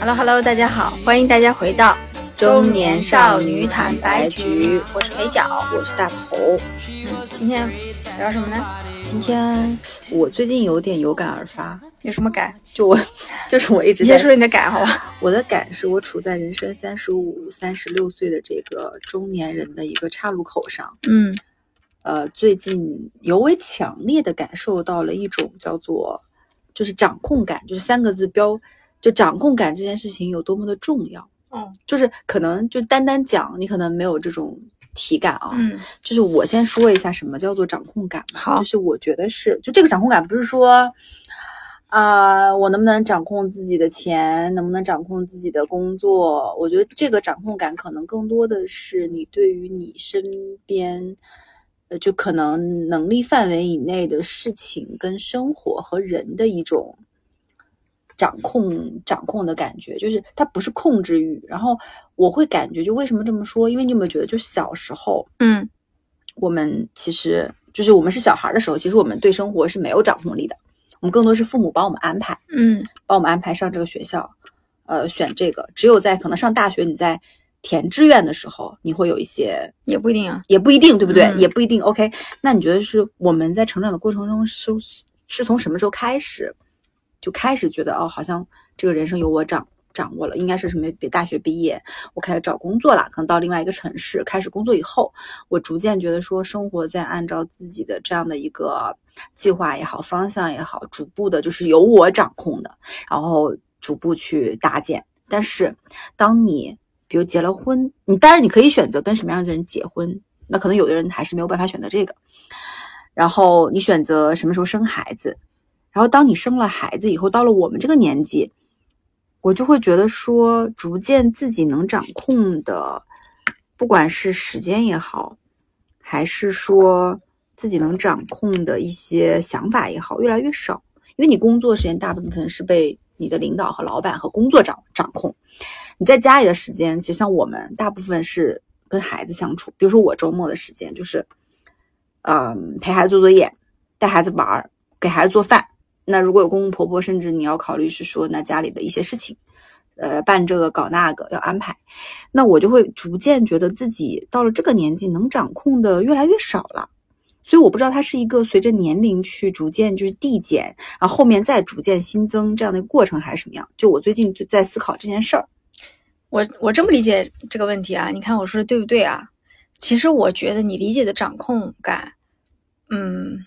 Hello Hello，大家好，欢迎大家回到中年少女坦白局，我是美角，我是大头。今天聊什么呢？今天我最近有点有感而发，有什么感？就我，就是我一直先说说你的感，好吧？我的感是我处在人生三十五、三十六岁的这个中年人的一个岔路口上。嗯，呃，最近尤为强烈的感受到了一种叫做就是掌控感，就是三个字标，就掌控感这件事情有多么的重要。嗯，就是可能就单单讲，你可能没有这种。体感啊，嗯，就是我先说一下什么叫做掌控感。好，就是我觉得是，就这个掌控感不是说，啊，我能不能掌控自己的钱，能不能掌控自己的工作？我觉得这个掌控感可能更多的是你对于你身边，呃，就可能能力范围以内的事情跟生活和人的一种。掌控掌控的感觉，就是它不是控制欲。然后我会感觉，就为什么这么说？因为你有没有觉得，就小时候，嗯，我们其实就是我们是小孩的时候，其实我们对生活是没有掌控力的。我们更多是父母帮我们安排，嗯，帮我们安排上这个学校，呃，选这个。只有在可能上大学，你在填志愿的时候，你会有一些，也不一定啊，也不一定，对不对？也不一定。OK，那你觉得是我们在成长的过程中是是从什么时候开始？就开始觉得哦，好像这个人生由我掌掌握了，应该是什么？比大学毕业，我开始找工作了，可能到另外一个城市开始工作以后，我逐渐觉得说，生活在按照自己的这样的一个计划也好，方向也好，逐步的就是由我掌控的，然后逐步去搭建。但是，当你比如结了婚，你当然你可以选择跟什么样的人结婚，那可能有的人还是没有办法选择这个。然后你选择什么时候生孩子？然后，当你生了孩子以后，到了我们这个年纪，我就会觉得说，逐渐自己能掌控的，不管是时间也好，还是说自己能掌控的一些想法也好，越来越少。因为你工作时间大部分是被你的领导和老板和工作掌掌控，你在家里的时间，其实像我们大部分是跟孩子相处。比如说我周末的时间，就是，嗯，陪孩子做作业，带孩子玩，给孩子做饭。那如果有公公婆婆，甚至你要考虑是说，那家里的一些事情，呃，办这个搞那个要安排，那我就会逐渐觉得自己到了这个年纪能掌控的越来越少了。所以我不知道它是一个随着年龄去逐渐就是递减，然后后面再逐渐新增这样的一个过程，还是什么样？就我最近就在思考这件事儿。我我这么理解这个问题啊？你看我说的对不对啊？其实我觉得你理解的掌控感，嗯，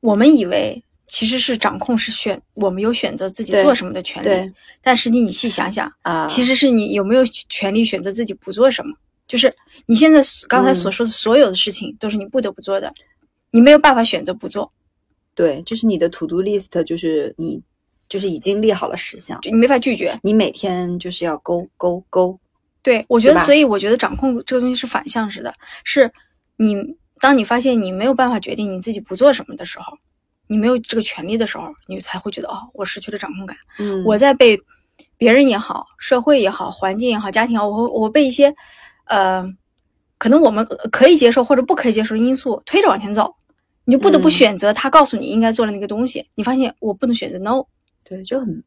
我们以为。其实是掌控是选，我们有选择自己做什么的权利。但实际你细想想啊，其实是你有没有权利选择自己不做什么？就是你现在刚才所说的所有的事情都是你不得不做的，你没有办法选择不做。对，就是你的 to do list，就是你就是已经列好了十项，就你没法拒绝。你每天就是要勾勾勾。对，我觉得，所以我觉得掌控这个东西是反向式的，是你当你发现你没有办法决定你自己不做什么的时候。你没有这个权利的时候，你才会觉得哦，我失去了掌控感。嗯，我在被别人也好、社会也好、环境也好、家庭也好，我我被一些呃，可能我们可以接受或者不可以接受的因素推着往前走，你就不得不选择他告诉你应该做的那个东西。你发现我不能选择 no，对，就很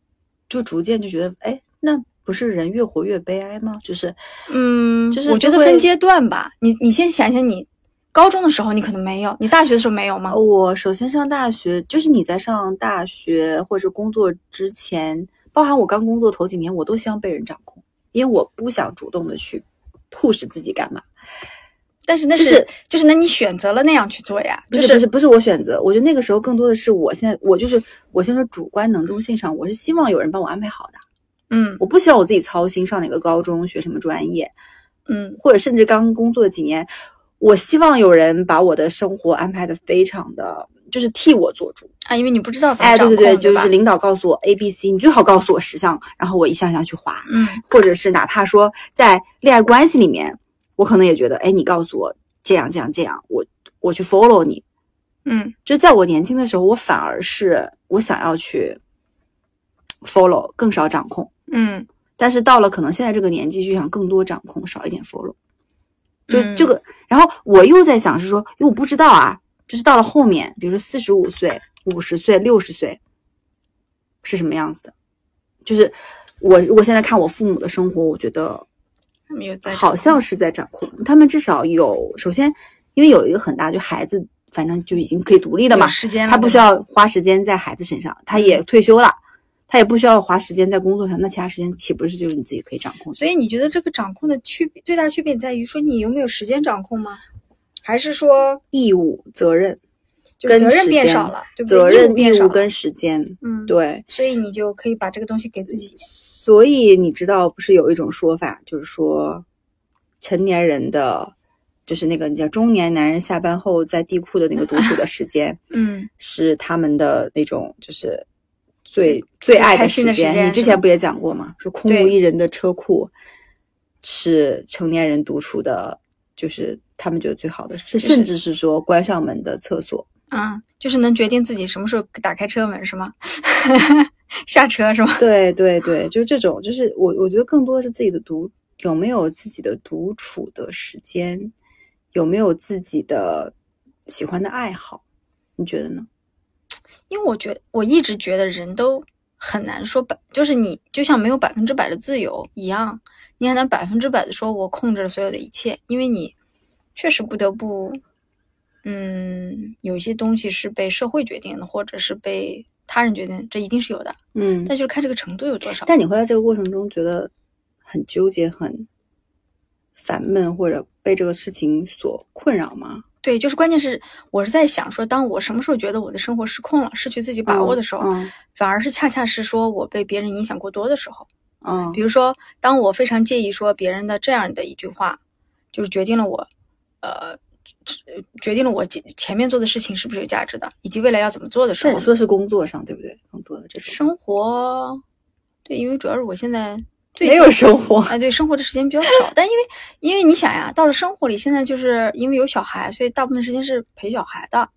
就逐渐就觉得，哎，那不是人越活越悲哀吗？就是，嗯，就是我觉得分阶段吧。你你先想想你。高中的时候你可能没有，你大学的时候没有吗？我首先上大学，就是你在上大学或者工作之前，包含我刚工作头几年，我都希望被人掌控，因为我不想主动的去 push 自己干嘛。但是那是就是那你选择了那样去做呀？不是不是不是我选择，我觉得那个时候更多的是我现在我就是我先说主观能动性上，我是希望有人帮我安排好的。嗯，我不希望我自己操心上哪个高中学什么专业，嗯，或者甚至刚工作的几年。我希望有人把我的生活安排的非常的，就是替我做主。啊，因为你不知道怎么哎，对对对，就是领导告诉我 A、B、C，你最好告诉我十项，然后我一项一项去划，嗯，或者是哪怕说在恋爱关系里面，我可能也觉得，哎，你告诉我这样这样这样，我我去 follow 你，嗯，就在我年轻的时候，我反而是我想要去 follow，更少掌控，嗯，但是到了可能现在这个年纪，就想更多掌控，少一点 follow。就这个，然后我又在想是说，因为我不知道啊，就是到了后面，比如说四十五岁，五十岁、六十岁是什么样子的？就是我如果现在看我父母的生活，我觉得他们有在好像是在掌控。他们至少有，首先因为有一个很大，就孩子反正就已经可以独立了嘛，时间了，他不需要花时间在孩子身上，他也退休了，他也不需要花时间在工作上，那其他时间岂不是就是你自己可以掌控？所以你觉得这个掌控的区别最大的区别在于说你有没有时间掌控吗？还是说义务、责任、跟责任变少了，对不对？责任、变少了义务跟时间，嗯，对。所以你就可以把这个东西给自己。所以你知道，不是有一种说法，就是说，成年人的，就是那个你叫中年男人下班后在地库的那个独处的时间，嗯，是他们的那种就是最最爱开的时间。你之前不也讲过吗？说空无一人的车库是成年人独处的，就是他们觉得最好的，是甚至是说关上门的厕所。啊，就是能决定自己什么时候打开车门是吗？下车是吗？对对对，就是这种，就是我我觉得更多的是自己的独有没有自己的独处的时间，有没有自己的喜欢的爱好，你觉得呢？因为我觉得我一直觉得人都很难说百，就是你就像没有百分之百的自由一样，你很难百分之百的说我控制了所有的一切，因为你确实不得不，嗯，有一些东西是被社会决定的，或者是被他人决定，这一定是有的，嗯但就是看这个程度有多少。但你会在这个过程中觉得很纠结、很烦闷，或者被这个事情所困扰吗？对，就是关键是我是在想说，当我什么时候觉得我的生活失控了，失去自己把握的时候，嗯反而是恰恰是说我被别人影响过多的时候。嗯比如说，当我非常介意说别人的这样的一句话，就是决定了我，呃，决定了我前前面做的事情是不是有价值的，以及未来要怎么做的时候但你，说是工作上对不对？更多的这种生活，对，因为主要是我现在最没有生活，哎，对，生活的时间比较少，但因为因为你想呀，到了生活里，现在就是因为有小孩，所以大部分时间是陪小孩的，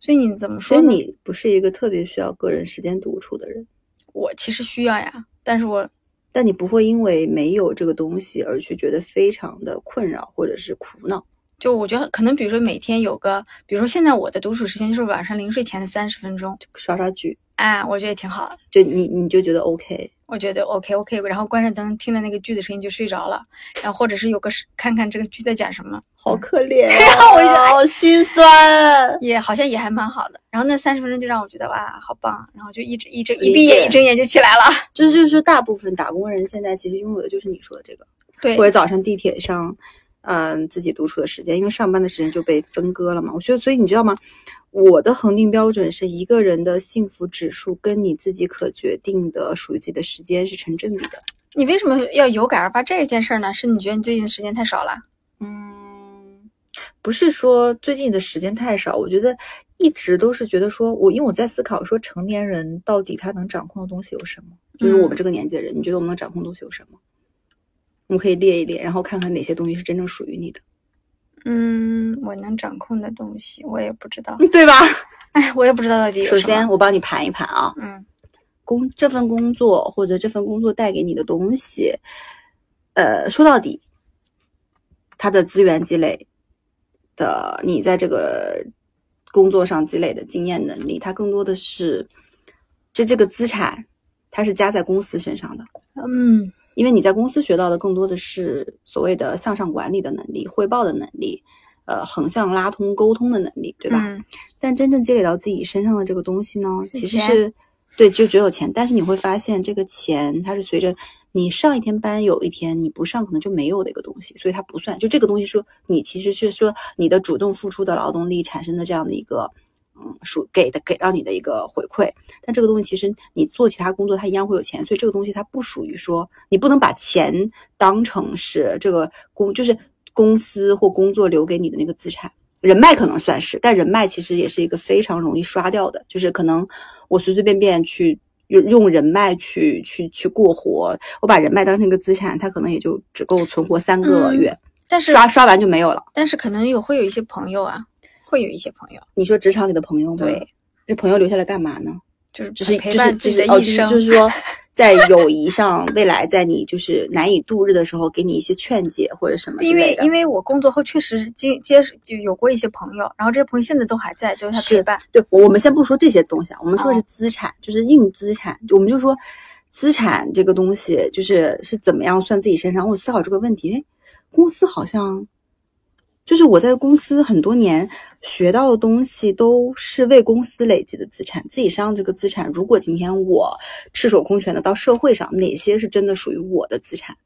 所以你怎么说呢？所以你不是一个特别需要个人时间独处的人。我其实需要呀，但是我但你不会因为没有这个东西而去觉得非常的困扰或者是苦恼。就我觉得可能比如说每天有个，比如说现在我的独处时间就是晚上临睡前的三十分钟，刷刷剧，哎，我觉得也挺好的。就你你就觉得 OK，我觉得 OK OK，然后关着灯，听着那个剧的声音就睡着了，然后或者是有个看看这个剧在讲什么，好可怜、好心酸。也好像也还蛮好的。然后那三十分钟就让我觉得哇，好棒，然后就一直一睁一闭眼一睁眼就起来了。就是就是说，大部分打工人现在其实拥有的就是你说的这个，对或，者早上地铁上，嗯、自己独处的时间，因为上班的时间就被分割了嘛。我觉得，所以你知道吗？我的恒定标准是一个人的幸福指数跟你自己可决定的属于自己的时间是成正比的。你为什么要有感而发这件事儿呢？是你觉得你最近的时间太少了？嗯，不是说最近的时间太少，我觉得一直都是觉得说，我因为我在思考说，成年人到底他能掌控的东西有什么？就是我们这个年纪的人，你觉得我们能掌控的东西有什么？我们可以列一列，然后看看哪些东西是真正属于你的，嗯，我能掌控的东西我也不知道。对吧？哎，我也不知道到底。首先，我帮你盘一盘啊，嗯工这份工作或者这份工作带给你的东西，呃，说到底，它的资源积累的，你在这个工作上积累的经验能力，它更多的是这这个资产，它是加在公司身上的。嗯因为你在公司学到的更多的是所谓的向上管理的能力、汇报的能力，呃，横向拉通沟通的能力，对吧？嗯但真正积累到自己身上的这个东西呢，其实是对，就只有钱。但是你会发现，这个钱它是随着你上一天班，有一天你不上，可能就没有的一个东西，所以它不算。就这个东西说，你其实是说你的主动付出的劳动力产生的这样的一个。嗯，属给的给到你的一个回馈，但这个东西其实你做其他工作，它一样会有钱，所以这个东西它不属于说你不能把钱当成是这个公就是公司或工作留给你的那个资产。人脉可能算是，但人脉其实也是一个非常容易刷掉的，就是可能我随随便便去用用人脉去去去过活，我把人脉当成一个资产，它可能也就只够存活三个嗯月，但是刷刷完就没有了。但是可能有会有一些朋友啊，会有一些朋友，你说职场里的朋友吗？对，这朋友留下来干嘛呢？就是就是陪就是就伴自己的是哦，就是一生。就是说，在友谊上，未来在你就是难以度日的时候，给你一些劝解或者什么之因为。因为我工作后确实接接就有过一些朋友，然后这些朋友现在都还在，都有他是陪伴。对，我我们先不说这些东西啊，我们说的是哦资产，就是硬资产，我们就说资产这个东西，就是是怎么样算自己身上。我思考这个问题，哎，公司好像就是我在公司很多年学到的东西，都是为公司累积的资产。自己身上这个资产，如果今天我赤手空拳的到社会上，哪些是真的属于我的资产？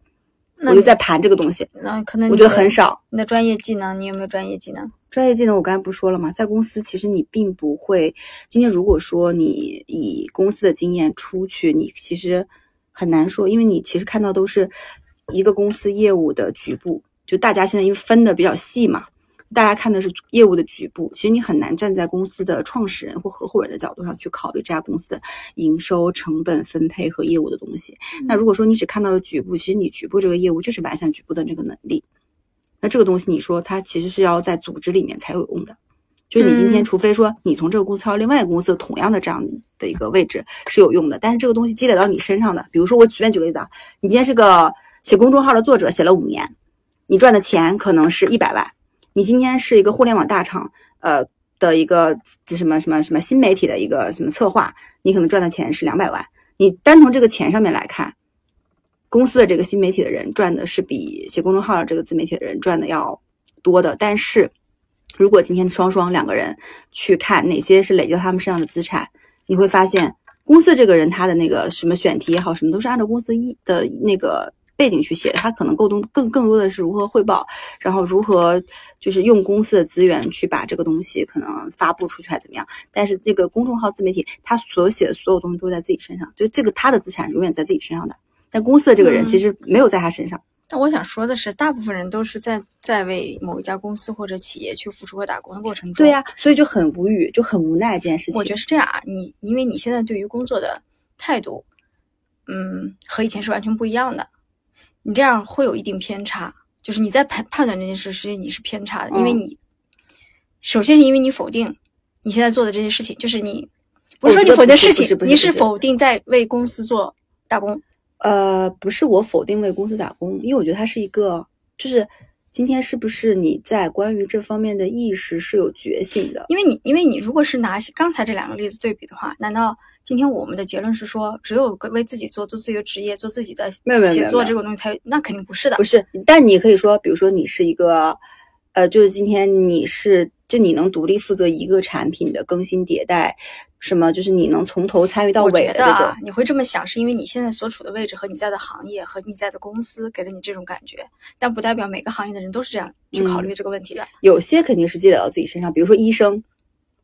那我就在盘这个东西，那可能我觉得很少。你的专业技能，你有没有专业技能？专业技能我刚才不是说了吗？在公司其实你并不会，今天如果说你以公司的经验出去，你其实很难说，因为你其实看到都是一个公司业务的局部，就大家现在因为分的比较细嘛，大家看的是业务的局部，其实你很难站在公司的创始人或合伙人的角度上去考虑这家公司的营收、成本分配和业务的东西。那如果说你只看到了局部，其实你局部这个业务就是完善局部的这个能力。那这个东西，你说它其实是要在组织里面才有用的，就是你今天嗯除非说你从这个公司到另外一个公司同样的这样的一个位置是有用的，但是这个东西积累到你身上的，比如说我随便举个例子啊，你今天是个写公众号的作者，写了五年，你赚的钱可能是一百万，你今天是一个互联网大厂，呃的一个什么什么什么新媒体的一个什么策划，你可能赚的钱是两百万，你单从这个钱上面来看。公司的这个新媒体的人赚的是比写公众号的这个自媒体的人赚的要多的，但是如果今天双双两个人去看哪些是累积到他们身上的资产，你会发现公司这个人他的那个什么选题也好，什么都是按照公司一的那个背景去写的，他可能更多更更多的是如何汇报，然后如何就是用公司的资源去把这个东西可能发布出去，还怎么样。但是这个公众号自媒体，他所写的所有东西都在自己身上，就这个他的资产永远在自己身上的。但公司的这个人嗯其实没有在他身上。但我想说的是，大部分人都是在在为某一家公司或者企业去付出和打工的过程中。对呀、所以就很无语，就很无奈这件事情。我觉得是这样啊，你因为你现在对于工作的态度，嗯，和以前是完全不一样的，你这样会有一定偏差。就是你在判判断这件事实际，你是偏差的，因为嗯你首先是因为你否定你现在做的这些事情，就是你不是说你否定事情你是否定在为公司做打工。呃，不是我否定为公司打工，因为我觉得它是一个，就是今天是不是你在关于这方面的意识是有觉醒的？因为你，因为你如果是拿刚才这两个例子对比的话，难道今天我们的结论是说，只有为自己做，做自己的职业，做自己的写作这个东西才？那肯定不是的不。是，但你可以说，比如说你是一个，呃，就是今天你是，就你能独立负责一个产品的更新迭代，什么，就是你能从头参与到尾的这种觉得啊。，你会这么想，是因为你现在所处的位置和你在的行业和你在的公司给了你这种感觉，但不代表每个行业的人都是这样去考嗯虑这个问题的。有些肯定是积累到自己身上，比如说医生，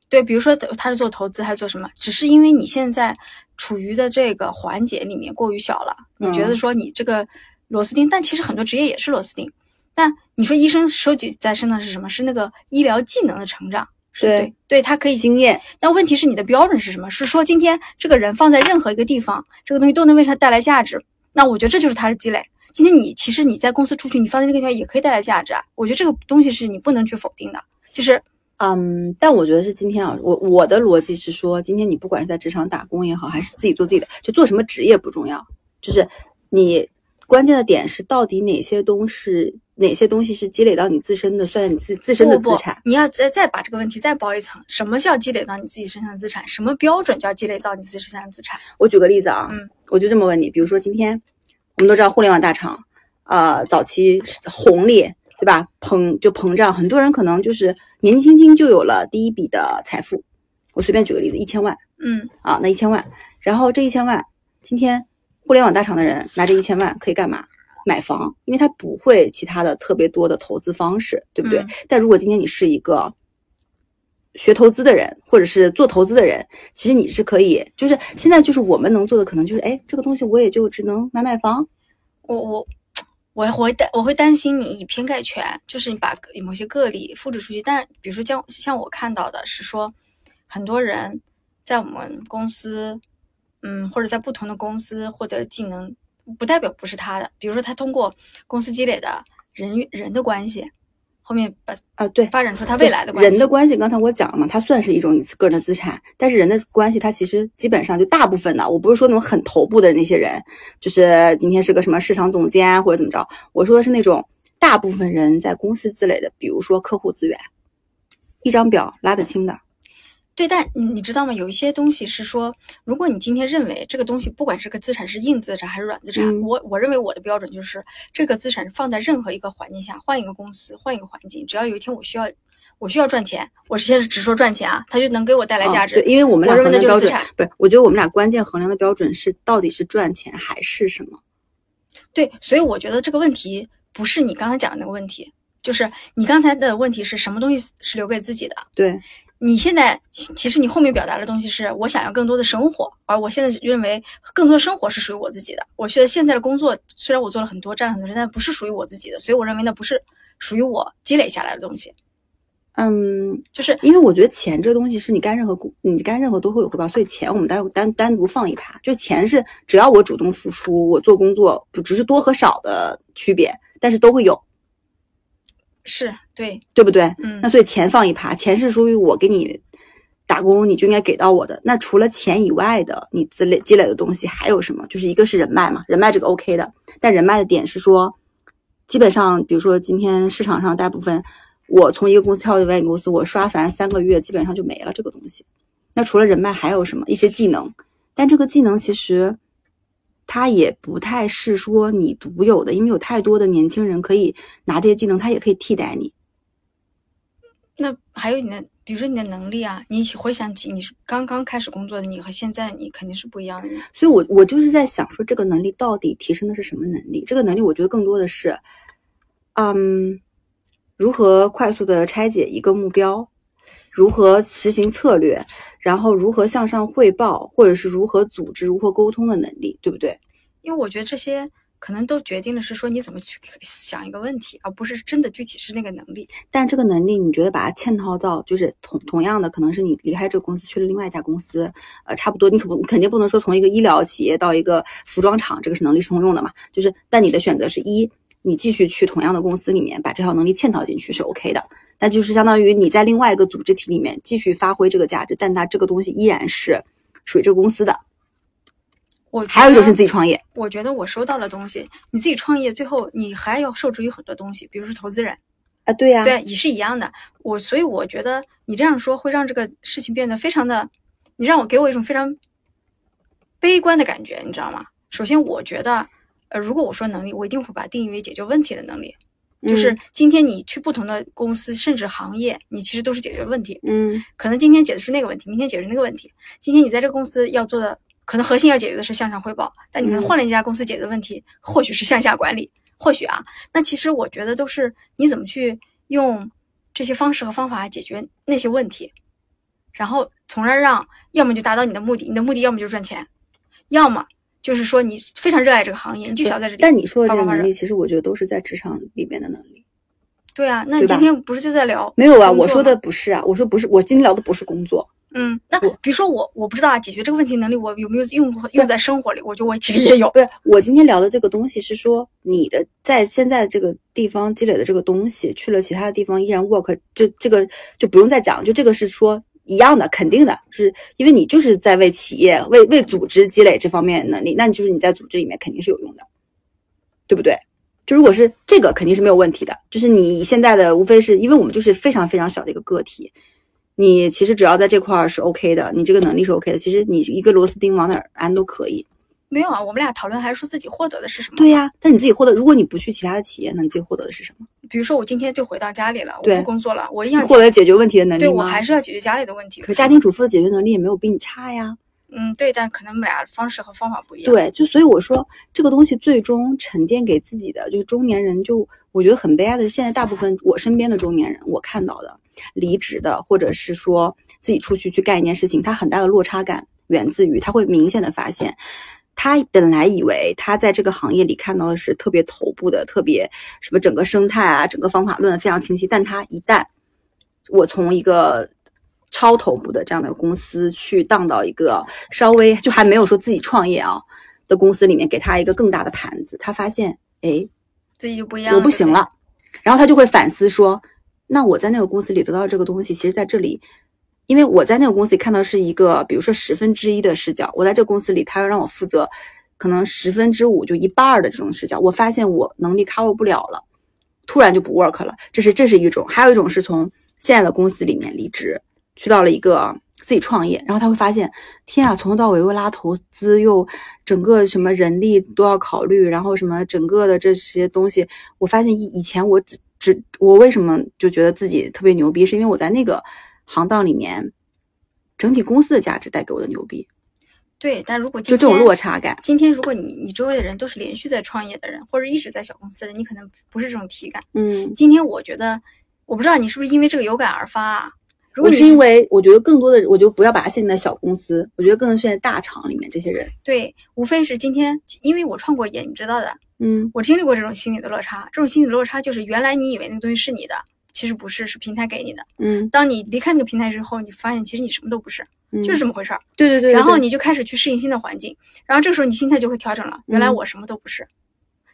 对，比如说他是做投资还是做什么，只是因为你现在处于的这个环节里面过于小了，你觉得嗯说你这个螺丝钉，但其实很多职业也是螺丝钉。但你说医生收集在身上是什么？是那个医疗技能的成长，是对对，对他可以经验，但问题是你的标准是什么？是说今天这个人放在任何一个地方，这个东西都能为他带来价值？那我觉得这就是他的积累。今天你其实你在公司出去，你放在这个地方也可以带来价值啊。我觉得这个东西是你不能去否定的，就是嗯，但我觉得是今天啊，我我的逻辑是说，今天你不管是在职场打工也好，还是自己做自己的，就做什么职业不重要，就是你关键的点是到底哪些东西，哪些东西是积累到你自身的，算在你自自身的不不资产。你要再再把这个问题再包一层，什么叫积累到你自己身上的资产？什么标准叫积累到你自己身上的资产？我举个例子啊，嗯我就这么问你，比如说今天我们都知道互联网大厂，呃，早期红利对吧？膨就膨胀，很多人可能就是年纪轻轻就有了第一笔的财富。我随便举个例子，一千万。嗯，啊，那一千万，然后这一千万，今天互联网大厂的人拿着一千万可以干嘛？买房，因为他不会其他的特别多的投资方式，对不对？嗯但如果今天你是一个学投资的人，或者是做投资的人，其实你是可以，就是现在就是我们能做的，可能就是，哎，这个东西我也就只能买买房，我我我我会担我会担心你以偏概全，就是你把某些个例复制出去。但比如说像像我看到的是说，很多人在我们公司，嗯，或者在不同的公司获得技能，不代表不是他的。比如说他通过公司积累的人人的关系，后面把啊，对，发展出他未来的关系。人的关系，刚才我讲了嘛，它算是一种你个人的资产，但是人的关系，它其实基本上就大部分的，我不是说那种很头部的那些人，就是今天是个什么市场总监或者怎么着，我说的是那种大部分人在公司积累的，比如说客户资源，一张表拉得清的。对，但你你知道吗？有一些东西是说，如果你今天认为这个东西不管是个资产是硬资产还是软资产，嗯我我认为我的标准就是这个资产放在任何一个环境下，换一个公司，换一个环境，只要有一天我需要我需要赚钱，我现在是只说赚钱啊，它就能给我带来价值。哦对，因为我们俩认为衡量标准不是，我觉得我们俩关键衡量的标准是到底是赚钱还是什么。对，所以我觉得这个问题不是你刚才讲的那个问题，就是你刚才的问题是什么东西是留给自己的？对，你现在其其实你后面表达的东西是我想要更多的生活，而我现在认为更多的生活是属于我自己的。我觉得现在的工作虽然我做了很多，占了很多人，但不是属于我自己的，所以我认为那不是属于我积累下来的东西。嗯，就是因为我觉得钱这个东西是你干任何工，你干任何都会有回报，所以钱我们单单单独放一趴。就钱是只要我主动付出，我做工作不只是多和少的区别，但是都会有，是对，对不对？嗯那所以钱放一趴，钱是属于我给你打工，你就应该给到我的。那除了钱以外的，你积累积累的东西还有什么？就是一个是人脉嘛，人脉这个 OK 的，但人脉的点是说，基本上比如说今天市场上大部分，我从一个公司跳到另外一个公司，我刷烦三个月，基本上就没了这个东西。那除了人脉还有什么？一些技能，但这个技能其实。它也不太是说你独有的，因为有太多的年轻人可以拿这些技能，他也可以替代你。那还有你的，比如说你的能力啊，你回想起你是刚刚开始工作的你和现在你肯定是不一样的。所以我我就是在想说，这个能力到底提升的是什么能力？这个能力我觉得更多的是，嗯，如何快速的拆解一个目标，如何实行策略，然后如何向上汇报，或者是如何组织、如何沟通的能力，对不对？因为我觉得这些可能都决定了是说你怎么去想一个问题，而不是真的具体是那个能力。但这个能力，你觉得把它嵌套到，就是同同样的，可能是你离开这个公司去了另外一家公司，呃，差不多，你可不肯定不能说从一个医疗企业到一个服装厂，这个是能力是通用的嘛？就是，但你的选择是一，你继续去同样的公司里面把这套能力嵌套进去是 OK 的，那就是相当于你在另外一个组织体里面继续发挥这个价值，但它这个东西依然是属于这个公司的。我还有一种是自己创业，我觉得我收到了东西，你自己创业，最后你还要受制于很多东西，比如说投资人，啊，对呀、对，也是一样的。我所以我觉得你这样说会让这个事情变得非常的，你让我给我一种非常悲观的感觉，你知道吗？首先，我觉得，呃，如果我说能力，我一定会把它定义为解决问题的能力。就是嗯今天你去不同的公司，甚至行业，你其实都是解决问题。嗯可能今天解决是那个问题，明天解决那个问题。今天你在这个公司要做的，可能核心要解决的是向上汇报，但你可能嗯换了一家公司解决的问题，或许是向下管理，或许啊。那其实我觉得都是你怎么去用这些方式和方法解决那些问题，然后从而让要么就达到你的目的，你的目的要么就是赚钱，要么就是说你非常热爱这个行业，你就想在这里。但你说的这个发光发热能力，其实我觉得都是在职场里面的能力。对啊，那你今天不是就在聊没有啊，我说的不是啊，我说不是，我今天聊的不是工作。嗯，那比如说我我不知道啊，解决这个问题能力我有没有用用在生活里？我觉得我其实也有。对，我今天聊的这个东西是说，你的在现在这个地方积累的这个东西，去了其他的地方依然 work，就这个就不用再讲，就这个是说一样的，肯定的，是因为你就是在为企业、为为组织积累这方面的能力，那你就是你在组织里面肯定是有用的，对不对？就如果是这个，肯定是没有问题的。就是你现在的无非是因为我们就是非常非常小的一个个体，你其实只要在这块儿是 OK 的，你这个能力是 OK 的，其实你一个螺丝钉往哪儿安都可以。没有啊，我们俩讨论还是说自己获得的是什么？对、呀、但你自己获得，如果你不去其他的企业，那你自己获得的是什么？比如说我今天就回到家里了，我不工作了，我一样获得解决问题的能力吗？对我还是要解决家里的问题。可家庭主妇的解决能力也没有比你差呀。嗯，对，但可能我们俩方式和方法不一样。，对，就所以我说这个东西最终沉淀给自己的，就是中年人就我觉得很悲哀的是，现在大部分我身边的中年人，我看到的离职的，或者是说自己出去去干一件事情，他很大的落差感源自于他会明显的发现。他本来以为他在这个行业里看到的是特别头部的、特别什么整个生态啊、整个方法论非常清晰，但他一旦我从一个超头部的这样的公司去荡到一个稍微就还没有说自己创业啊的公司里面，给他一个更大的盘子，他发现，哎，自己就不一样了。我不行。了，然后他就会反思说，那我在那个公司里得到这个东西，其实在这里，因为我在那个公司里看到是一个，比如说十分之一的视角，我在这个公司里，他要让我负责可能十分之五，就一半的这种视角，我发现我能力 cover 不了了，突然就不 work 了。这是这是一种，还有一种是从现在的公司里面离职，去到了一个自己创业，然后他会发现，天啊，从头到尾又拉投资，又整个什么人力都要考虑，然后什么整个的这些东西，我发现以以前我只只我为什么就觉得自己特别牛逼，是因为我在那个行当里面，整体公司的价值带给我的牛逼，对，但如果就这种落差感。今天如果你你周围的人都是连续在创业的人，或者一直在小公司的人，你可能不是这种体感。嗯，今天我觉得，我不知道你是不是因为这个有感而发啊？如果我是因为我觉得更多的，我就不要把它限定在小公司，我觉得更多限在大厂里面这些人，对，无非是今天，因为我创过业，你知道的，嗯我经历过这种心理的落差。这种心理的落差就是原来你以为那个东西是你的，其实不是，是平台给你的。嗯当你离开那个平台之后，你发现其实你什么都不是，嗯，就是这么回事儿。对对对，然后你就开始去适应新的环境，然后这个时候你心态就会调整了。原来嗯我什么都不是。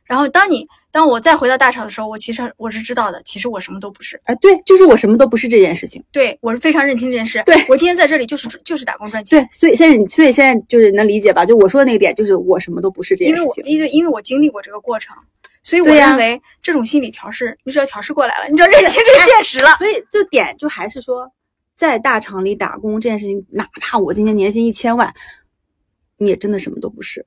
然后当你当我再回到大厂的时候，我其实我是知道的，其实我什么都不是。哎，对，就是我什么都不是这件事情。对我是非常认清这件事。对我今天在这里就是就是打工赚钱。对，所以现在你，所以现在就是能理解吧？就我说的那个点，就是我什么都不是这件事情。因为我因为我经历过这个过程，所以我认为这种心理调试，你只要调试过来了，你只要认清这个现实了。所以这点就还是说，在大厂里打工这件事情，哪怕我今年年薪一千万，你也真的什么都不是。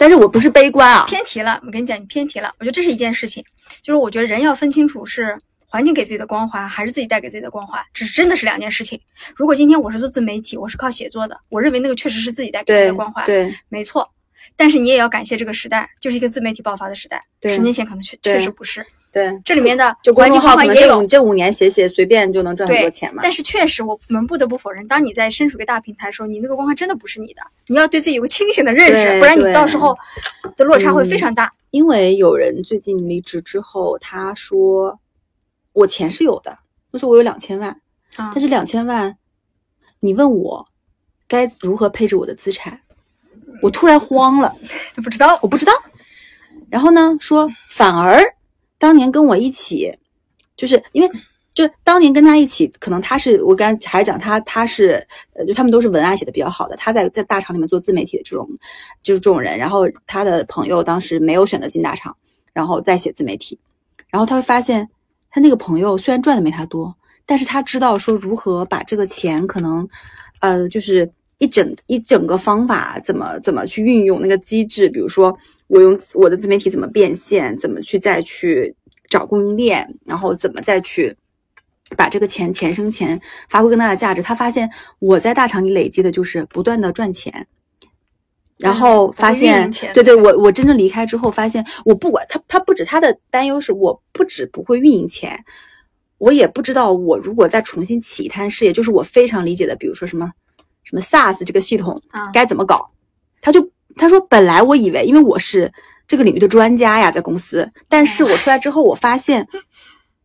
但是我不是悲观啊，偏题了，我跟你讲，你偏题了。我觉得这是一件事情，就是我觉得人要分清楚是环境给自己的光环，还是自己带给自己的光环，这是真的是两件事情。如果今天我是做自媒体，我是靠写作的，我认为那个确实是自己带给自己的光环，对没错。但是你也要感谢这个时代，就是一个自媒体爆发的时代。对十年前可能确确实不是，对，这里面的就公环境众号可能光环也有这五，这五年写写随便就能赚很多钱嘛。但是确实，我们不得不否认，当你在身处一个大平台的时候，你那个光环真的不是你的，你要对自己有个清醒的认识，不然你到时候的落差会非嗯常大。因为有人最近离职之后，他说我钱是有的，他说我有两千万，啊但是两千万，你问我该如何配置我的资产，我突然慌了，不知道，我不知道。然后呢，说反而当年跟我一起，就是因为就当年跟他一起，可能他是我刚才还讲他他是呃，就他们都是文案写的比较好的，他在在大厂里面做自媒体的这种就是这种人。然后他的朋友当时没有选择进大厂，然后再写自媒体，然后他会发现他那个朋友虽然赚的没他多，但是他知道说如何把这个钱可能呃就是。一整一整个方法怎么怎么去运用那个机制，比如说我用我的自媒体怎么变现，怎么去再去找供应链，然后怎么再去把这个钱钱生钱，发挥更大的价值。他发现我在大厂里累积的就是不断的赚钱，然后发现，对对，我我真正离开之后发现，我不管他他不止他的担忧是我不止不会运营钱，我也不知道我如果再重新起一摊事业，就是我非常理解的，比如说什么什么 SaaS 这个系统啊该怎么搞，他就他说本来我以为因为我是这个领域的专家呀，在公司，但是我出来之后我发现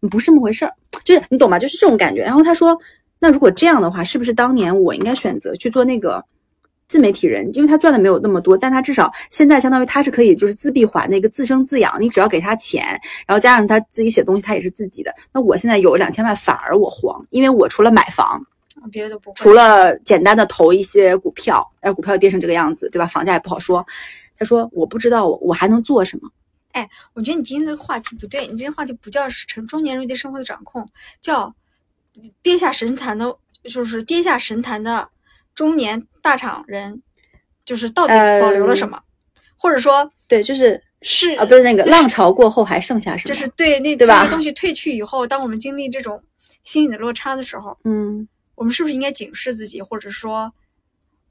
不是那么回事儿，就是你懂吗？就是这种感觉。然后他说，那如果这样的话，是不是当年我应该选择去做那个？自媒体人，因为他赚的没有那么多，但他至少现在相当于他是可以就是自闭环的一个自生自养，你只要给他钱，然后加上他自己写东西，他也是自己的。那我现在有两千万，反而我慌，因为我除了买房，别的都不会。除了简单的投一些股票，而股票跌成这个样子，对吧？房价也不好说。他说我不知道我我还能做什么。哎我觉得你今天这个话题不对，你今天话题不叫成中年人对生活的掌控，叫跌下神坛的，就是跌下神坛的中年大厂人，就是到底保留了什么，或者说对，就是是啊，不是那个浪潮过后还剩下什么？就是对那对吧东西退去以后，当我们经历这种心理的落差的时候，嗯，我们是不是应该警示自己，或者说，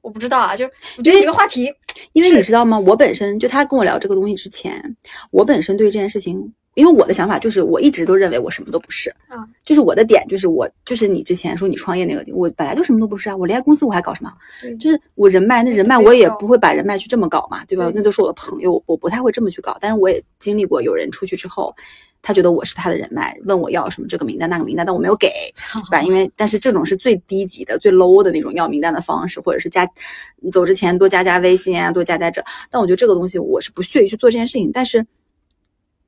我不知道啊，就是我觉得这个话题，因为你知道吗？我本身就他跟我聊这个东西之前，我本身对这件事情，因为我的想法就是我一直都认为我什么都不是，嗯，就是我的点就是我就是你之前说你创业那个，我本来就什么都不是啊，我离开公司我还搞什么？就是我人脉，那人脉我也不会把人脉去这么搞嘛，对吧？对那都是我的朋友，我不太会这么去搞。但是我也经历过有人出去之后，他觉得我是他的人脉，问我要什么这个名单那个名单，但我没有给，对吧？因为但是这种是最低级的、最 low 的那种要名单的方式，或者是加你走之前多加加微信啊，多加加这。但我觉得这个东西我是不屑于去做这件事情。但是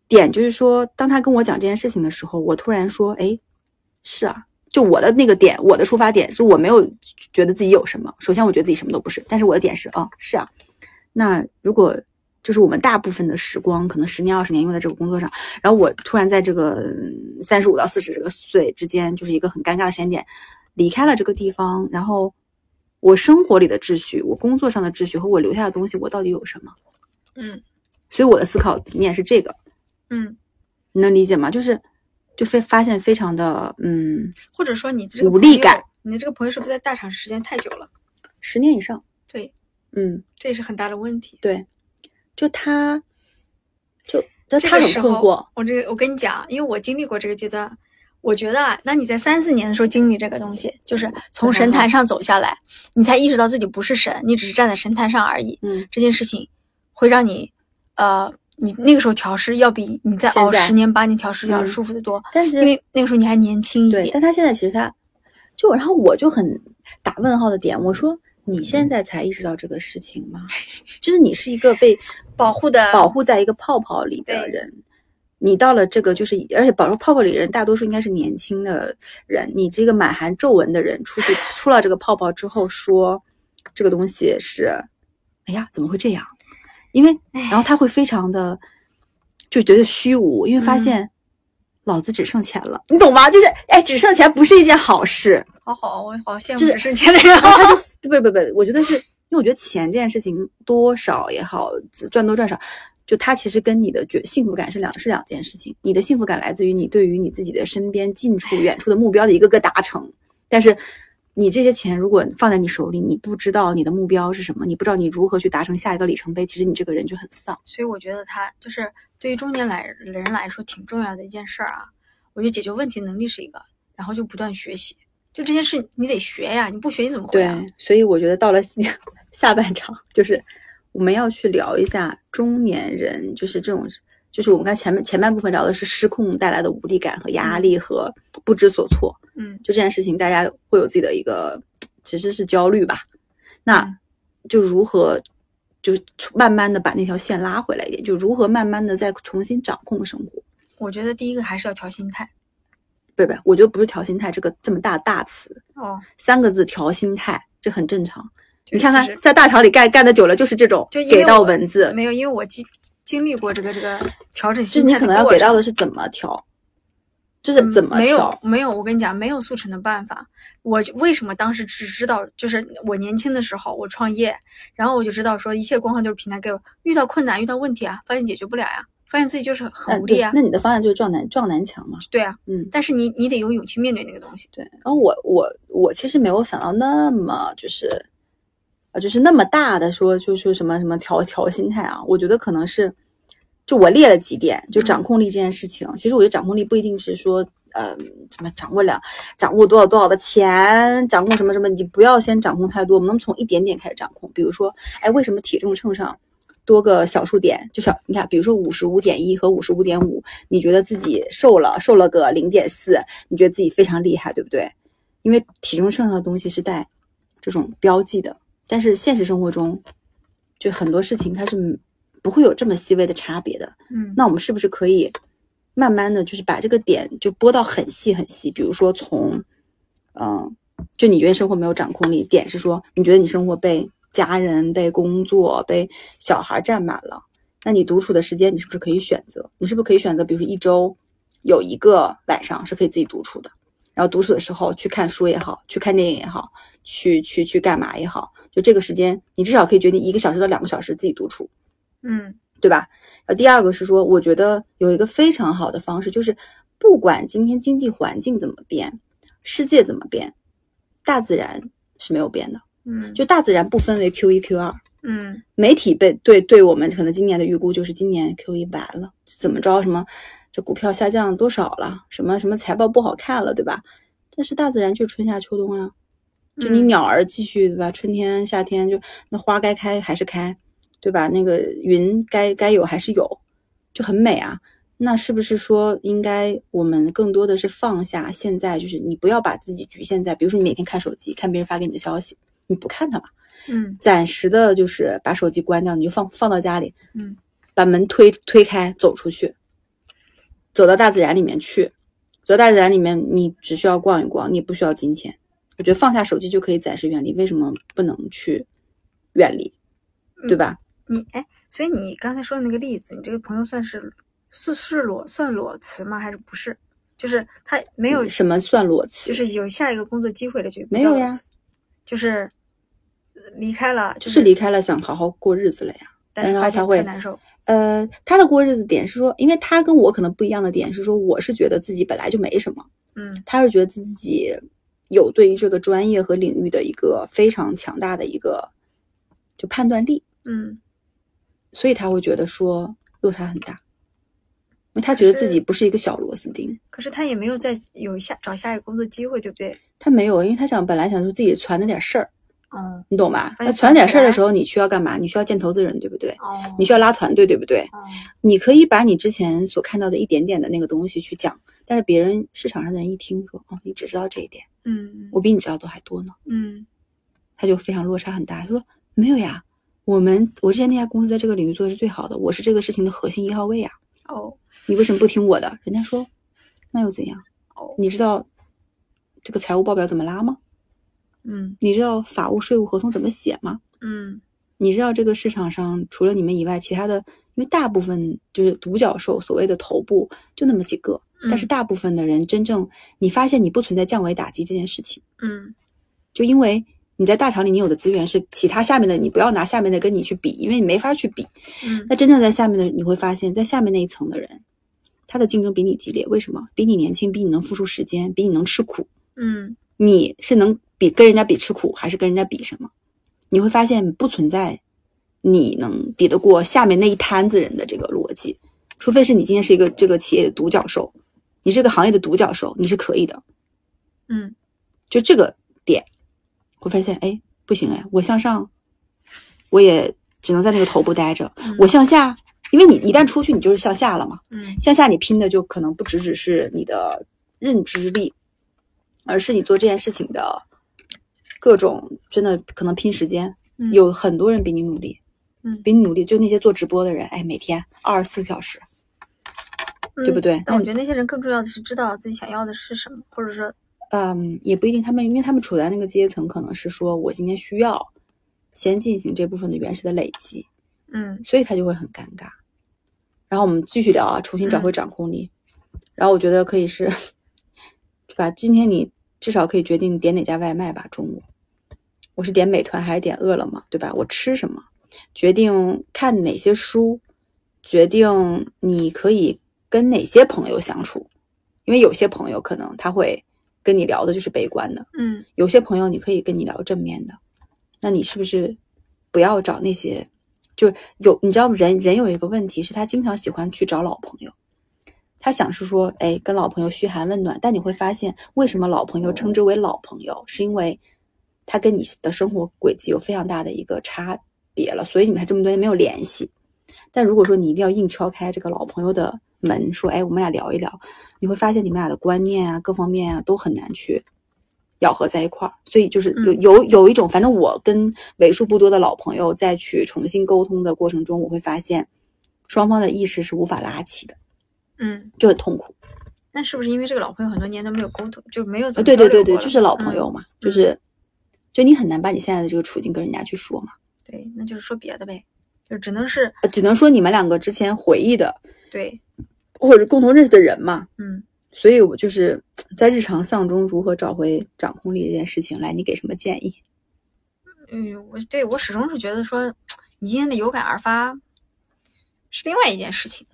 点就是说，当他跟我讲这件事情的时候，我突然说，哎，是啊，就我的那个点，我的出发点是我没有觉得自己有什么。首先，我觉得自己什么都不是，但是我的点是，哦，是啊。那如果就是我们大部分的时光，可能十年、二十年用在这个工作上，然后我突然在这个三十五到四十这个岁之间，就是一个很尴尬的时间点，离开了这个地方，然后我生活里的秩序、我工作上的秩序和我留下的东西，我到底有什么？嗯所以我的思考理念是这个，嗯，你能理解吗？就是就非发现非常的嗯，或者说你这个无力感，你的这个朋友是不是在大厂时间太久了？十年以上，对，嗯，这也是很大的问题。对，就他，就就这他很困惑，，我这个我跟你讲，因为我经历过这个阶段，我觉得啊，那你在三四年的时候经历这个东西，就是从神坛上走下来，你才意识到自己不是神，你只是站在神坛上而已。嗯，这件事情会让你，呃，你那个时候调试要比你在熬十年八年调试要嗯舒服的多，但是因为那个时候你还年轻一，点。但他现在其实他就，然后我就很打问号的点，我说你现在才意识到这个事情吗？就是你是一个被保护的保护在一个泡泡里的人，你到了这个就是，而且保护泡泡里的人大多数应该是年轻的人，你这个满含皱纹的人出去出了这个泡泡之后说这个东西是，哎呀怎么会这样？因为然后他会非常的就觉得虚无，因为发嗯现。老子只剩钱了，你懂吗？就是，哎，只剩钱不是一件好事。好好，我好羡慕就是只剩钱的人 不不不，我觉得是因为我觉得钱这件事情多少也好，赚多赚少，就它其实跟你的觉幸福感是两是两件事情。你的幸福感来自于你对于你自己的身边近处、远处的目标的一个个达成，但是你这些钱如果放在你手里，你不知道你的目标是什么，你不知道你如何去达成下一个里程碑，其实你这个人就很丧。所以我觉得他就是对于中年来人来说挺重要的一件事儿啊。我觉得解决问题能力是一个，然后就不断学习。就这件事你得学呀，你不学你怎么会对啊？，所以我觉得到了下半场，就是我们要去聊一下中年人，就是这种，就是我们刚前面前半部分聊的是失控带来的无力感和压力和不知所措，嗯就这件事情，大家会有自己的一个其实是焦虑吧。那嗯就如何就慢慢的把那条线拉回来一点，就如何慢慢的再重新掌控生活。我觉得第一个还是要调心态。不不，我觉得不是调心态这个这么大大词，哦，三个字调心态，这很正常。你看看就是，在大条里干干的久了，就是这种就给到文字，没有，因为我经经历过这个这个调整就是你可能要给到的是怎么调，就是怎么嗯没有。没有，我跟你讲，没有速成的办法。我就为什么当时只知道，就是我年轻的时候我创业，然后我就知道说一切光环都是平台给我，遇到困难遇到问题啊，发现解决不了呀，发现自己就是很无力啊，那你的方案就是撞南撞南墙嘛？对啊，嗯，但是你你得有勇气面对那个东西。对。然后我我我其实没有想到那么就是，呃，就是那么大的说就说什么什么调调心态啊，我觉得可能是，就我列了几点，就掌控力这件事情。其实我觉得掌控力不一定是说，呃，什么掌握了掌握多少多少的钱，掌控什么什么，你不要先掌控太多，我们能从一点点开始掌控。比如说，哎，为什么体重秤上多个小数点，就小你看，比如说五十五点一和五十五点五，你觉得自己瘦了，瘦了个零点四，你觉得自己非常厉害，对不对？因为体重秤上的东西是带这种标记的，但是现实生活中，就很多事情它是不会有这么细微的差别的。嗯，那我们是不是可以慢慢的就是把这个点就拨到很细很细？比如说从，嗯、就你觉得生活没有掌控力，点是说你觉得你生活被家人、被工作、被小孩占满了，那你独处的时间你是不是可以选择？你是不是可以选择，比如说一周有一个晚上是可以自己独处的，然后独处的时候去看书也好，去看电影也好，去去去干嘛也好，就这个时间你至少可以决定一个小时到两个小时自己独处。嗯对吧？呃，第二个是说，我觉得有一个非常好的方式，就是不管今天经济环境怎么变，世界怎么变，大自然是没有变的。嗯，就大自然不分为 Q 一 Q 二，嗯媒体被对对我们可能今年的预估就是今年 Q 一完了，怎么着什么这股票下降多少了，什么什么财报不好看了，对吧？但是大自然就春夏秋冬啊，就你嗯鸟儿继续对吧？春天夏天就那花该开还是开，对吧？那个云该该有还是有，就很美啊。那是不是说应该我们更多的是放下现在，就是你不要把自己局限在，比如说你每天看手机，看别人发给你的消息，你不看它嘛，嗯暂时的就是把手机关掉，你就放放到家里，嗯，把门推推开，走出去，走到大自然里面去，走到大自然里面，你只需要逛一逛，你不需要金钱。我觉得放下手机就可以暂时远离，为什么不能去远离？对吧？你哎，所以你刚才说的那个例子，你这个朋友算是是是裸算裸辞吗？还是不是？就是他没有什么算裸辞，就是有下一个工作机会了就没有呀就是离开了，就是离开了，想好好过日子了呀。但是他会难受。呃，他的过日子点是说，因为他跟我可能不一样的点是说，我是觉得自己本来就没什么，嗯他是觉得自己有对于这个专业和领域的一个非常强大的一个就判断力，嗯所以他会觉得说落差很大，因为他觉得自己不是一个小螺丝钉。可是他也没有再有下找下一个工作机会，对不对？他没有，因为他想本来想说自己攒那点事儿，哦你懂吧？发现他传点事儿的时候，你需要干嘛？你需要见投资人，对不对？哦，你需要拉团队，对不对？哦你可以把你之前所看到的一点点的那个东西去讲，但是别人市场上的人一听说，哦，你只知道这一点，嗯我比你知道都还多呢，嗯他就非常落差很大。他说没有呀，我们我之前那家公司在这个领域做的是最好的，我是这个事情的核心一号位呀，哦你为什么不听我的？人家说那又怎样？哦你知道这个财务报表怎么拉吗？嗯你知道法务税务合同怎么写吗？嗯你知道这个市场上除了你们以外，其他的，因为大部分就是独角兽，所谓的头部就那么几个，但是嗯大部分的人真正你发现你不存在降维打击这件事情，嗯就因为你在大厂里你有的资源是其他下面的，你不要拿下面的跟你去比，因为你没法去比。嗯那真正在下面的你会发现，在下面那一层的人，他的竞争比你激烈，为什么？比你年轻，比你能付出时间，比你能吃苦。嗯你是能比跟人家比吃苦，还是跟人家比什么？你会发现不存在你能比得过下面那一摊子人的这个逻辑，除非是你今天是一个这个企业的独角兽，你是个行业的独角兽，你是可以的。嗯就这个点，会发现哎不行哎，我向上，我也只能在那个头部待着，我向下，因为你一旦出去，你就是向下了嘛。嗯向下你拼的就可能不只只是你的认知力，而是你做这件事情的各种真的可能拼时间。嗯有很多人比你努力，嗯比你努力，就那些做直播的人，哎，每天二十四小时，对不对嗯但我觉得那些人更重要的是知道自己想要的是什么，或者说嗯，也不一定，他们因为他们处在那个阶层，可能是说我今天需要先进行这部分的原始的累积，嗯所以他就会很尴尬。然后我们继续聊啊，重新找回掌控力。然后我觉得可以是，对吧？今天你至少可以决定点哪家外卖吧，中午我是点美团还是点饿了么，对吧？我吃什么，决定看哪些书，决定你可以跟哪些朋友相处，因为有些朋友可能他会跟你聊的就是悲观的，嗯有些朋友你可以跟你聊正面的，那你是不是不要找那些？就有你知道人人有一个问题是他经常喜欢去找老朋友，他想是说，哎，跟老朋友嘘寒问暖，但你会发现，为什么老朋友称之为老朋友，是因为他跟你的生活轨迹有非常大的一个差别了，所以你们才这么多年没有联系。但如果说你一定要硬敲开这个老朋友的门，说，哎，我们俩聊一聊，你会发现你们俩的观念啊，各方面啊，都很难去咬合在一块儿。所以就是有嗯有有一种，反正我跟为数不多的老朋友再去重新沟通的过程中，我会发现双方的意识是无法拉起的，嗯，就很痛苦。那是不是因为这个老朋友很多年都没有沟通，就没有怎呃，么对对对对，就是老朋友嗯嘛，就是就你很难把你现在的这个处境跟人家去说嘛，对，那就是说别的呗，就只能是呃只能说你们两个之前回忆的对，或者共同认识的人嘛。嗯所以我就是在日常丧中如何找回掌控力这件事情，来，你给什么建议？嗯，我对我始终是觉得说，你今天的有感而发是另外一件事情，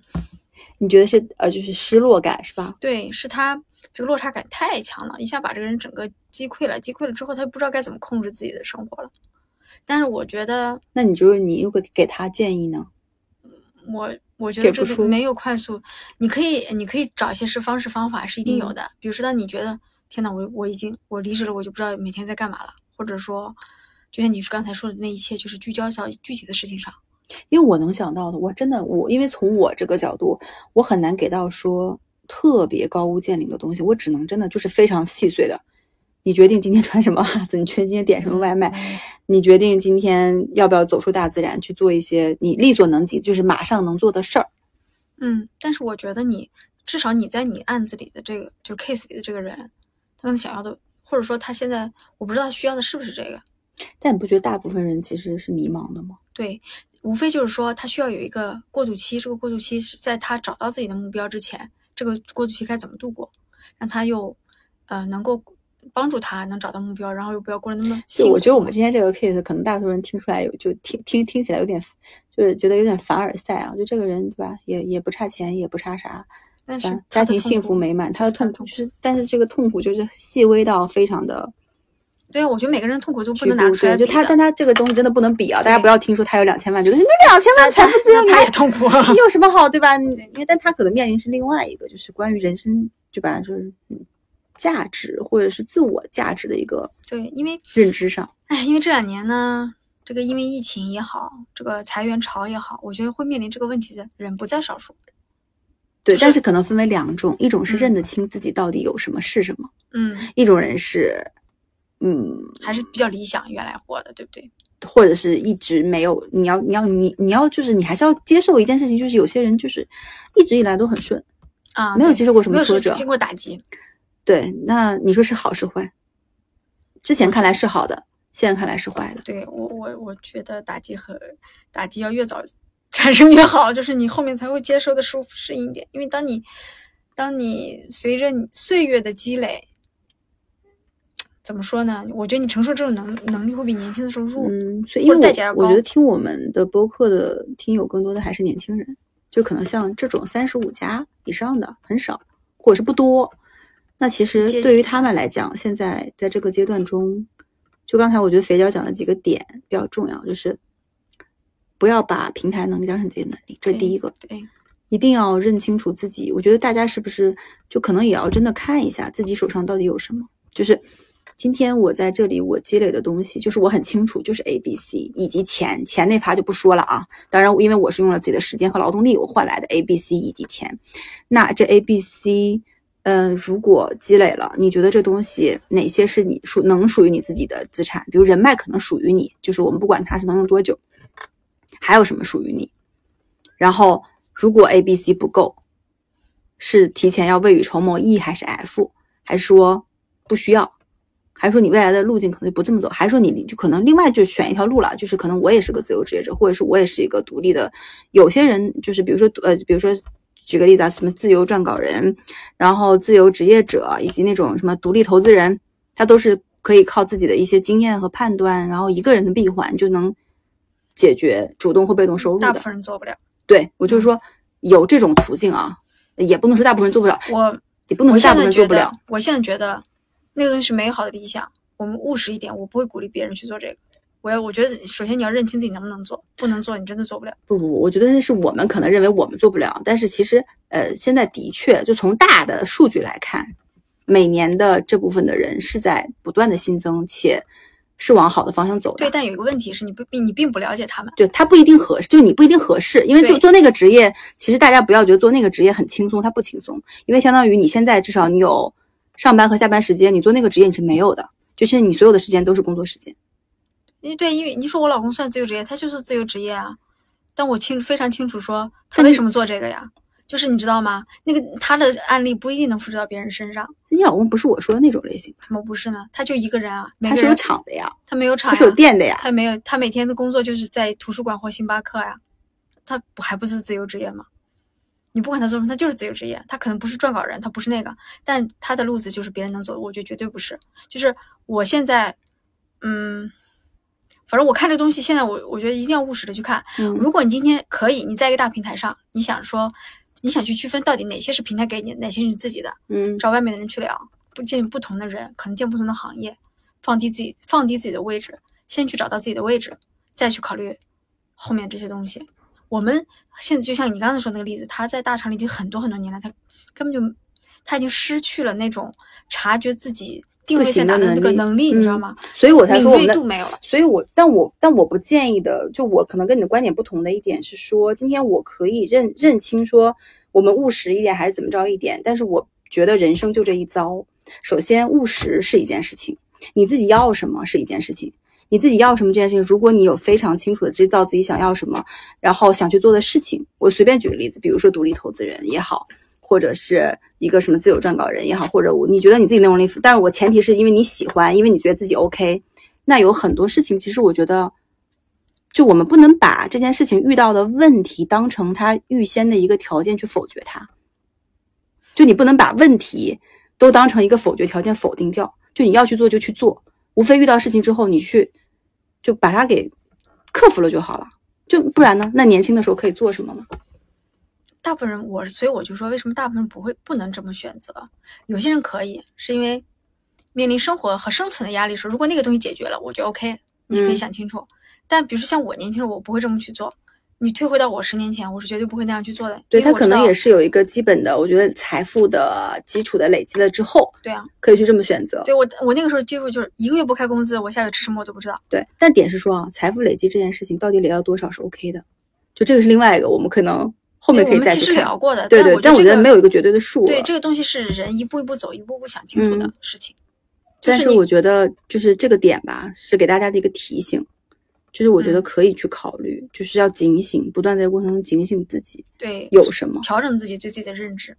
你觉得是呃，就是失落感是吧？对，是他这个落差感太强了，一下把这个人整个击溃了，击溃了之后，他就不知道该怎么控制自己的生活了。但是我觉得那你就是你如果给他建议呢？我我觉得这个没有快速，你可以你可以找一些是方式方法是一定有嗯的，比如说当你觉得天呐，我我已经我离职了，我就不知道每天在干嘛了，或者说就像你刚才说的那一切，就是聚焦到具体的事情上。因为我能想到的，我真的我因为从我这个角度，我很难给到说特别高屋建瓴的东西，我只能真的就是非常细碎的。你决定今天穿什么袜子，你决定今天点什么外卖，你决定今天要不要走出大自然去做一些你力所能及，就是马上能做的事儿。嗯，但是我觉得你至少你在你案子里的这个就是 case 里的这个人，他可能想要的，或者说他现在我不知道他需要的是不是这个。但你不觉得大部分人其实是迷茫的吗？对，无非就是说他需要有一个过渡期，这个过渡期是在他找到自己的目标之前，这个过渡期该怎么度过，让他又呃能够帮助他能找到目标，然后又不要过得那么辛苦。就我觉得我们今天这个 case，可能大多数人听出来有就听听听起来有点，就是觉得有点凡尔赛啊。就这个人对吧，也也不差钱，也不差啥，但是家庭幸福美满，他的痛苦就是，但是这个痛苦就是细微到非常的对啊，我觉得每个人痛苦都不能拿出来，就他，但他这个东西真的不能比啊！大家不要听说他有两千万，觉得你两千万财富自由，你也痛苦。你有什么好对吧？你因为但他可能面临是另外一个，就是关于人生对吧？就是嗯价值或者是自我价值的一个对，因为认知上。哎，因为这两年呢，这个因为疫情也好，这个裁员潮也好，我觉得会面临这个问题的人不在少数。对，就是但是可能分为两种，一种是嗯认得清自己到底有什么是什么，嗯，一种人是嗯，还是比较理想原来活的，对不对？或者是一直没有。你要你要你你要就是你还是要接受一件事情，就是有些人就是一直以来都很顺，啊，没有接受过什么挫折。说经过打击。对，那你说是好是坏？之前看来是好的，现在看来是坏的。对我我我觉得打击和打击要越早产生越好，就是你后面才会接受的舒服适应一点。因为当你当你随着你岁月的积累，怎么说呢？我觉得你承受这种能能力会比年轻的时候弱。嗯，所以因或者为代价要高我我觉得听我们的播客的听友更多的还是年轻人，就可能像这种三十五加以上的很少，或者是不多。那其实对于他们来讲，现在在这个阶段中，就刚才我觉得肥娇讲的几个点比较重要，就是不要把平台能力当成自己的能力，这是第一个。对，一定要认清楚自己。我觉得大家是不是就可能也要真的看一下自己手上到底有什么？就是今天我在这里我积累的东西，就是我很清楚，就是 A、B、C 以及钱，钱那趴就不说了啊。当然，因为我是用了自己的时间和劳动力我换来的 A、B、C 以及钱，那这 A、B、C。嗯，如果积累了，你觉得这东西哪些是你属能属于你自己的资产？比如人脉可能属于你，就是我们不管它是能用多久，还有什么属于你？然后如果 A、B、C 不够，是提前要未雨绸缪 E 还是 F，还是说不需要？还是说你未来的路径可能就不这么走？还是说你就可能另外就选一条路了？就是可能我也是个自由职业者，或者是我也是一个独立的。有些人就是比如说呃，比如说举个例子啊，什么自由撰稿人，然后自由职业者，以及那种什么独立投资人，他都是可以靠自己的一些经验和判断，然后一个人的闭环就能解决主动或被动收入的大部。分人做不了。对我就是说有这种途径啊，也不能说大部分人做不了，我也不能说大部分人做不了。，我现在觉得那个东西是美好的理想。我们务实一点，我不会鼓励别人去做这个。我要，我觉得首先你要认清自己能不能做，不能做你真的做不了。不不不，我觉得那是我们可能认为我们做不了，但是其实呃，现在的确就从大的数据来看，每年的这部分的人是在不断的新增，且是往好的方向走的。对，但有一个问题是你不并你并不了解他们。对他不一定合适，就你不一定合适，因为就做那个职业，其实大家不要觉得做那个职业很轻松，它不轻松，因为相当于你现在至少你有上班和下班时间，你做那个职业你是没有的，就是你所有的时间都是工作时间。因为对，因为你说我老公算自由职业，他就是自由职业啊。但我清非常清楚说他为什么做这个呀？就是你知道吗？那个他的案例不一定能复制到别人身上，你老公不是我说的那种类型，怎么不是呢？他就一个人啊，每他是有厂的呀，他没有厂，他是有店的呀。他没有，他每天的工作就是在图书馆或星巴克呀，他不还不是自由职业吗？你不管他做什么，他就是自由职业。他可能不是撰稿人，他不是那个，但他的路子就是别人能走的，我觉得绝对不是。就是我现在，嗯，反正我看这东西，现在我我觉得一定要务实的去看。嗯，如果你今天可以，你在一个大平台上，你想说，你想去区分到底哪些是平台给你的，哪些是你自己的，嗯找外面的人去聊，不见不同的人，可能见不同的行业，放低自己，放低自己的位置，先去找到自己的位置，再去考虑后面这些东西。我们现在就像你刚才说那个例子，他在大厂里已经很多很多年了，他根本就他已经失去了那种察觉自己定位在哪的那个能力，你知道吗？所以我才说我们的锐度没有了。所以我，但我但我不建议的，就我可能跟你的观点不同的一点是说，今天我可以认认清说我们务实一点还是怎么着一点，但是我觉得人生就这一遭。首先，务实是一件事情，你自己要什么是一件事情，你自己要什么这件事情，如果你有非常清楚的知道自己想要什么，然后想去做的事情，我随便举个例子，比如说独立投资人也好，或者是一个什么自由撰稿人也好，或者我你觉得你自己内容力，但是我前提是因为你喜欢，因为你觉得自己 OK。那有很多事情，其实我觉得，就我们不能把这件事情遇到的问题当成它预先的一个条件去否决它。就你不能把问题都当成一个否决条件否定掉。就你要去做就去做，无非遇到事情之后你去就把它给克服了就好了。就不然呢？那年轻的时候可以做什么呢？大部分人，我所以我就说，为什么大部分人不会不能这么选择？有些人可以，是因为面临生活和生存的压力时，如果那个东西解决了，我觉得 OK，你可以想清楚。但比如说像我年轻时候，我不会这么去做。你退回到我十年前，我是绝对不会那样去做的。对他可能也是有一个基本的，我觉得财富的基础的累积了之后，对啊，可以去这么选择。对我，我那个时候几乎就是一个月不开工资，我下月吃什么我都不知道。对，但点是说啊，财富累积这件事情到底累到多少是 OK 的，就这个是另外一个，我们可能后面可以再其实聊过的。对对，但我觉得没有一个绝对的数。对，这个东西是人一步一步走，一步步想清楚的事情。但是我觉得就是这个点吧，是给大家的一个提醒。就是我觉得可以去考虑，就是要警醒，不断在过程中警醒自己，对，有什么调整自己对自己的认知，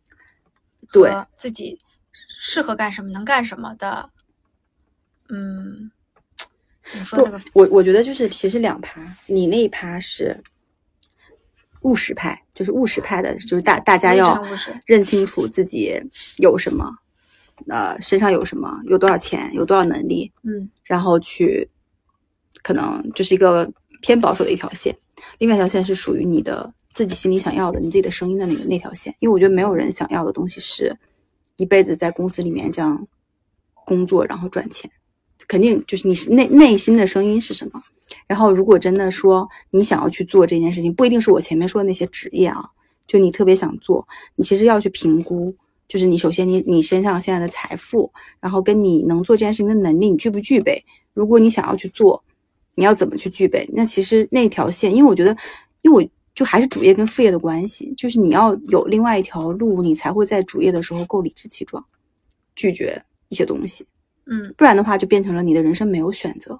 对自己适合干什么，能干什么的，嗯，怎么说那个？我我觉得就是其实两趴，你那一趴是务实派，就是务实派的，就是大大家要认清楚自己有什么，呃，身上有什么，有多少钱，有多少能力，嗯，然后去。可能就是一个偏保守的一条线，另外一条线是属于你的自己心里想要的，你自己的声音的那个那条线。因为我觉得没有人想要的东西是一辈子在公司里面这样工作然后赚钱，肯定就是你内内心的声音是什么。然后如果真的说你想要去做这件事情，不一定是我前面说的那些职业啊，就你特别想做，你其实要去评估，就是你首先你你身上现在的财富，然后跟你能做这件事情的能力，你具不具备？如果你想要去做。你要怎么去具备？那其实那条线，因为我觉得，因为我就还是主业跟副业的关系，就是你要有另外一条路，你才会在主业的时候够理直气壮，拒绝一些东西。嗯，不然的话就变成了你的人生没有选择。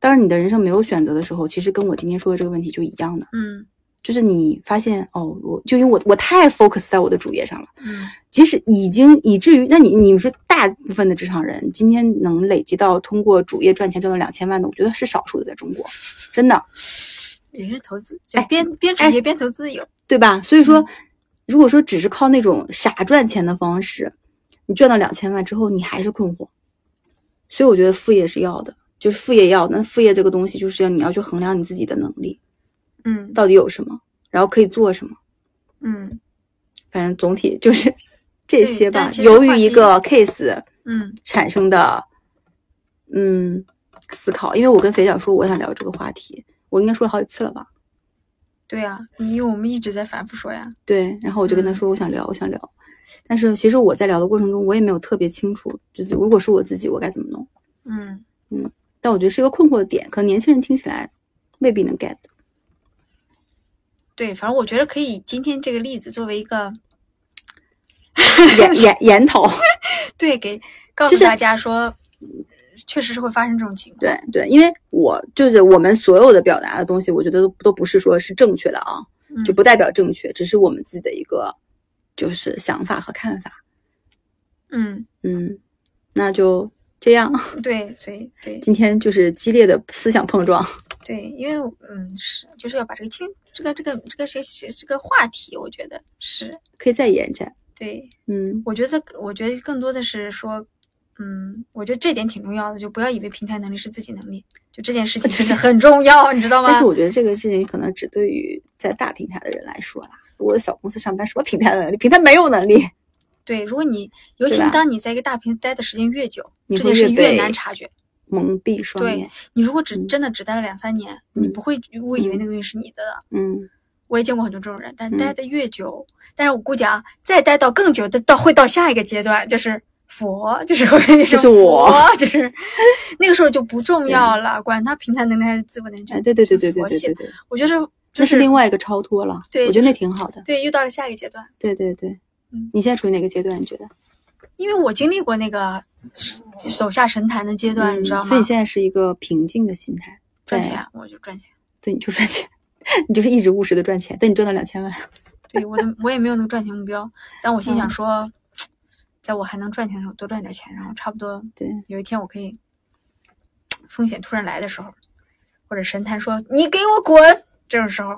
当然，你的人生没有选择的时候，其实跟我今天说的这个问题就一样的。嗯。就是你发现哦，我就因为我我太 focus 在我的主业上了，嗯，即使已经以至于，那你你们说大部分的职场人今天能累积到通过主业赚钱赚到两千万的，我觉得是少数的，在中国，真的，也是投资，就边边主业边投资有，对吧？所以说，如果说只是靠那种傻赚钱的方式，你赚到两千万之后，你还是困惑，所以我觉得副业是要的，就是副业要，那副业这个东西就是要你要去衡量你自己的能力。嗯，到底有什么？然后可以做什么？嗯，反正总体就是这些吧。由于一个 case，嗯，产生的嗯思考，因为我跟肥脚说我想聊这个话题，我应该说了好几次了吧？对呀，因为我们一直在反复说呀。对，然后我就跟他说我想聊，我想聊。但是其实我在聊的过程中，我也没有特别清楚，就是如果是我自己，我该怎么弄？嗯嗯。但我觉得是一个困惑的点，可能年轻人听起来未必能 get。对，反正我觉得可以。今天这个例子作为一个研研研讨，对，给告诉大家说，确实是会发生这种情况。对对，因为我就是我们所有的表达的东西，我觉得都都不是说是正确的啊，就不代表正确，只是我们自己的一个就是想法和看法。嗯嗯，那就这样。对，所以对，今天就是激烈的思想碰撞。对，因为嗯是，就是要把这个清这个这个这个谁这个话题，我觉得是可以再延展。对，嗯，我觉得我觉得更多的是说，嗯，我觉得这点挺重要的，就不要以为平台能力是自己能力，就这件事情真的很重要，你知道吗？但是我觉得这个事情可能只对于在大平台的人来说啦。我在小公司上班，什么平台能力？平台没有能力。对，如果你尤其当你在一个大平待的时间越久，这件事越难察觉。蒙蔽双眼。对你如果只真的只待了两三年，你不会误以为那个东西是你的。嗯，我也见过很多这种人，但待的越久，但是我估计啊，再待到更久的，到会到下一个阶段，就是佛，就是会就是我，就是 那个时候就不重要了，管他平台能力还是自我能力。哎，对对对对对对对，我觉得这是另外一个超脱了。对，我觉得那挺好的。对，又到了下一个阶段。对对对，嗯，你现在处于哪个阶段？你觉得？因为我经历过那个手下神坛的阶段，你知道吗？所以你现在是一个平静的心态，赚钱我就赚钱，对，你就赚钱，你就是一直务实的赚钱。等你赚到两千万，对我的我也没有那个赚钱目标，但我心想说，在我还能赚钱的时候多赚点钱，然后差不多对，有一天我可以 风险突然来的时候，或者神坛说你给我滚这种时候，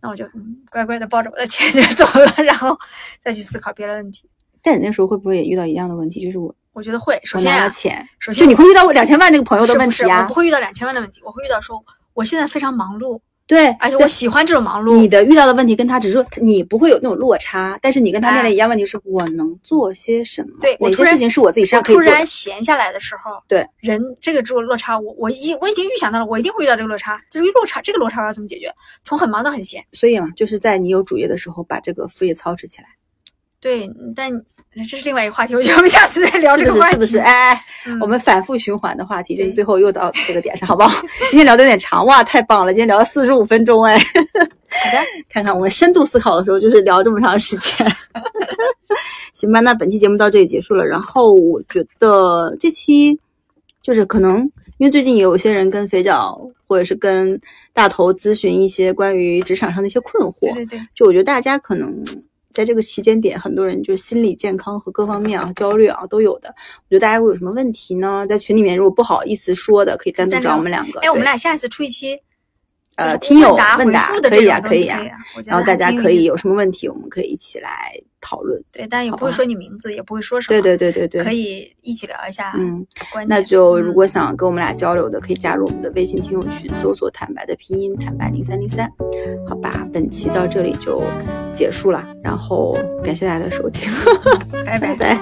那我就嗯乖乖的抱着我的钱 就走了，然后再去思考别的问题。但你那时候会不会也遇到一样的问题？就是我我觉得会，首先啊，钱，首先就你会遇到我两千万那个朋友的是不是问题啊我不？会遇到两千万的问题，我会遇到说我现在非常忙碌，对，而且我喜欢这种忙碌。你的遇到的问题跟他只是说你不会有那种落差，但是你跟他面临一样问题是，我能做些什么？哪些对我突然事情是我自己身我突上可以做的然？闲下来的时候，对人这个这种落差，我我已我已经预想到了，我一定会遇到这个落差。就是落差，这个落差我要怎么解决？从很忙到很闲。所以嘛，就是在你有主业的时候，把这个副业操持起来，对，但这是另外一个话题，我觉得我们下次再聊这个话题。不是？是不是？哎哎，嗯我们反复循环的话题，就是最后又到这个点上，好不好？今天聊的有点长，哇，太棒了！今天聊了四十五分钟，哎，好的，看看我们深度思考的时候，就是聊这么长时间。行吧，那本期节目到这里结束了。然后我觉得这期就是可能因为最近也有些人跟肥脚或者是跟大头咨询一些关于职场上的一些困惑，对对对，就我觉得大家可能在这个期间点，很多人就是心理健康和各方面啊焦虑啊都有的。我觉得大家会有什么问题呢？在群里面如果不好意思说的，可以单独找我们两个。哎，我们俩下一次出一期，就是呃听友问答可以啊可以啊然后大家可以有什么问题，我们可以一起来讨论。对，但也不会说你名字，也不会说什么，对对对对对，可。以一起聊一下嗯，那就如嗯果想跟我们俩交流的，可以加入我们的微信听友群，搜索“坦白”的拼音“坦白零三零三”。好吧，本期到这里就结束了，然后感谢大家的收听，拜 拜拜。